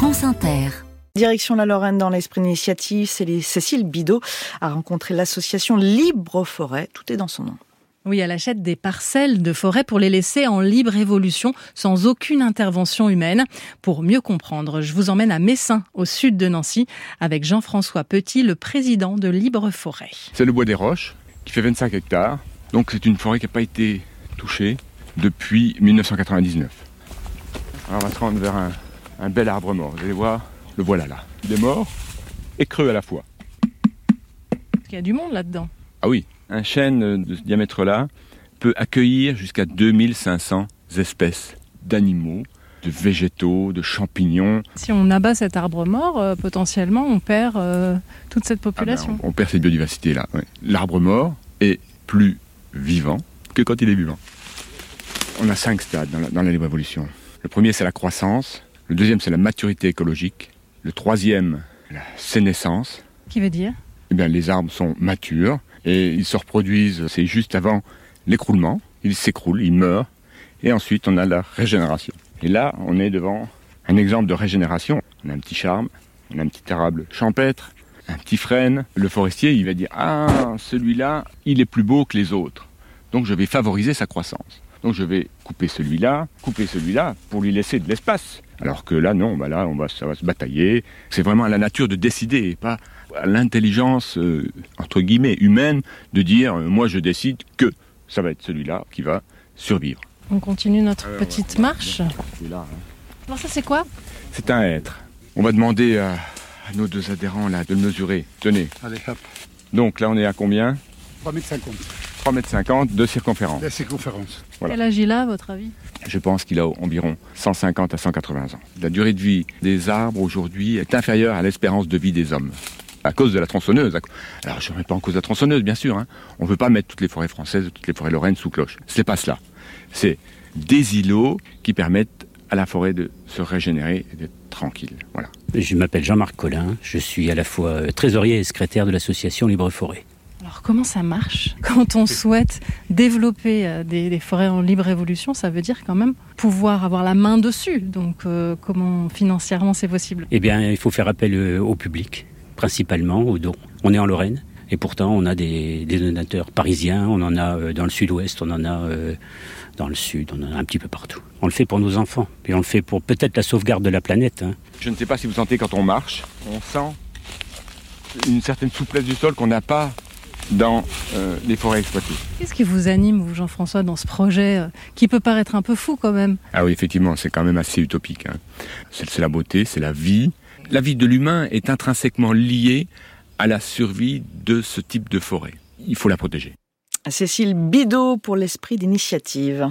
France Inter. Direction la Lorraine dans l'esprit initiative, Cécile Bidot a rencontré l'association Libre Forêt. Tout est dans son nom. Oui, elle achète des parcelles de forêt pour les laisser en libre évolution sans aucune intervention humaine. Pour mieux comprendre, je vous emmène à Messin, au sud de Nancy, avec Jean-François Petit, le président de Libre Forêt. C'est le bois des roches, qui fait 25 hectares. Donc c'est une forêt qui n'a pas été touchée depuis 1999. Alors on va se rendre vers un, un bel arbre mort. Vous allez voir, le voilà là. Il est mort et creux à la fois. Il y a du monde là-dedans. Ah oui, un chêne de ce diamètre-là peut accueillir jusqu'à 2500 espèces d'animaux, de végétaux, de champignons. Si on abat cet arbre mort, euh, potentiellement, on perd euh, toute cette population. Ah ben, on, on, perd cette biodiversité-là. Ouais. L'arbre mort est plus vivant que quand il est vivant. On a cinq stades dans la, dans la libre évolution. Le premier, c'est la croissance. Le deuxième, c'est la maturité écologique. Le troisième, la sénescence. Qui veut dire eh bien, Les arbres sont matures et ils se reproduisent, c'est juste avant l'écroulement. Ils s'écroulent, ils meurent. Et ensuite, on a la régénération. Et là, on est devant un exemple de régénération. On a un petit charme, on a un petit érable champêtre, un petit frêne. Le forestier, il va dire Ah, celui-là, il est plus beau que les autres. Donc je vais favoriser sa croissance. Donc je vais couper celui-là, couper celui-là pour lui laisser de l'espace. Alors que là, non, bah là, on va, ça va se batailler. C'est vraiment à la nature de décider, et pas à l'intelligence, euh, entre guillemets, humaine, de dire euh, moi je décide que ça va être celui-là qui va survivre. On continue notre Alors, petite voilà, marche. Là, hein. Alors ça c'est quoi? C'est un hêtre. On va demander à, à, nos deux adhérents là de le mesurer. Tenez. Allez, hop. Donc là on est à combien? 3,50 m. 3,50 m de circonférence. De circonférence. Voilà. Quel âge il a à votre avis? Je pense qu'il a environ 150 à 180 ans. La durée de vie des arbres aujourd'hui est inférieure à l'espérance de vie des hommes à cause de la tronçonneuse. Alors je ne remets pas en cause la tronçonneuse, bien sûr. Hein. On ne veut pas mettre toutes les forêts françaises, toutes les forêts lorraines sous cloche. C'est pas cela. C'est des îlots qui permettent à la forêt de se régénérer et d'être tranquille. Voilà. Je m'appelle Jean-Marc Collin. Je suis à la fois trésorier et secrétaire de l'association Libre Forêt. Comment ça marche quand on souhaite développer euh, des, des, forêts en libre évolution Ça veut dire quand même pouvoir avoir la main dessus. Donc euh, comment financièrement c'est possible? Eh bien, il faut faire appel euh, au public principalement aux dons. On est en Lorraine et pourtant on a des, des donateurs parisiens, on en a dans le sud-ouest, on en a dans le sud, on en a un petit peu partout. On le fait pour nos enfants, puis on le fait pour peut-être la sauvegarde de la planète. Hein. Je ne sais pas si vous sentez quand on marche, on sent une certaine souplesse du sol qu'on n'a pas dans euh, les forêts exploitées. Qu'est-ce qui vous anime, vous, Jean-François, dans ce projet euh, qui peut paraître un peu fou quand même? Ah oui, effectivement, c'est quand même assez utopique. Hein. C'est la beauté, c'est la vie. La vie de l'humain est intrinsèquement liée à la survie de ce type de forêt. Il faut la protéger. Cécile Bidot pour l'esprit d'initiative.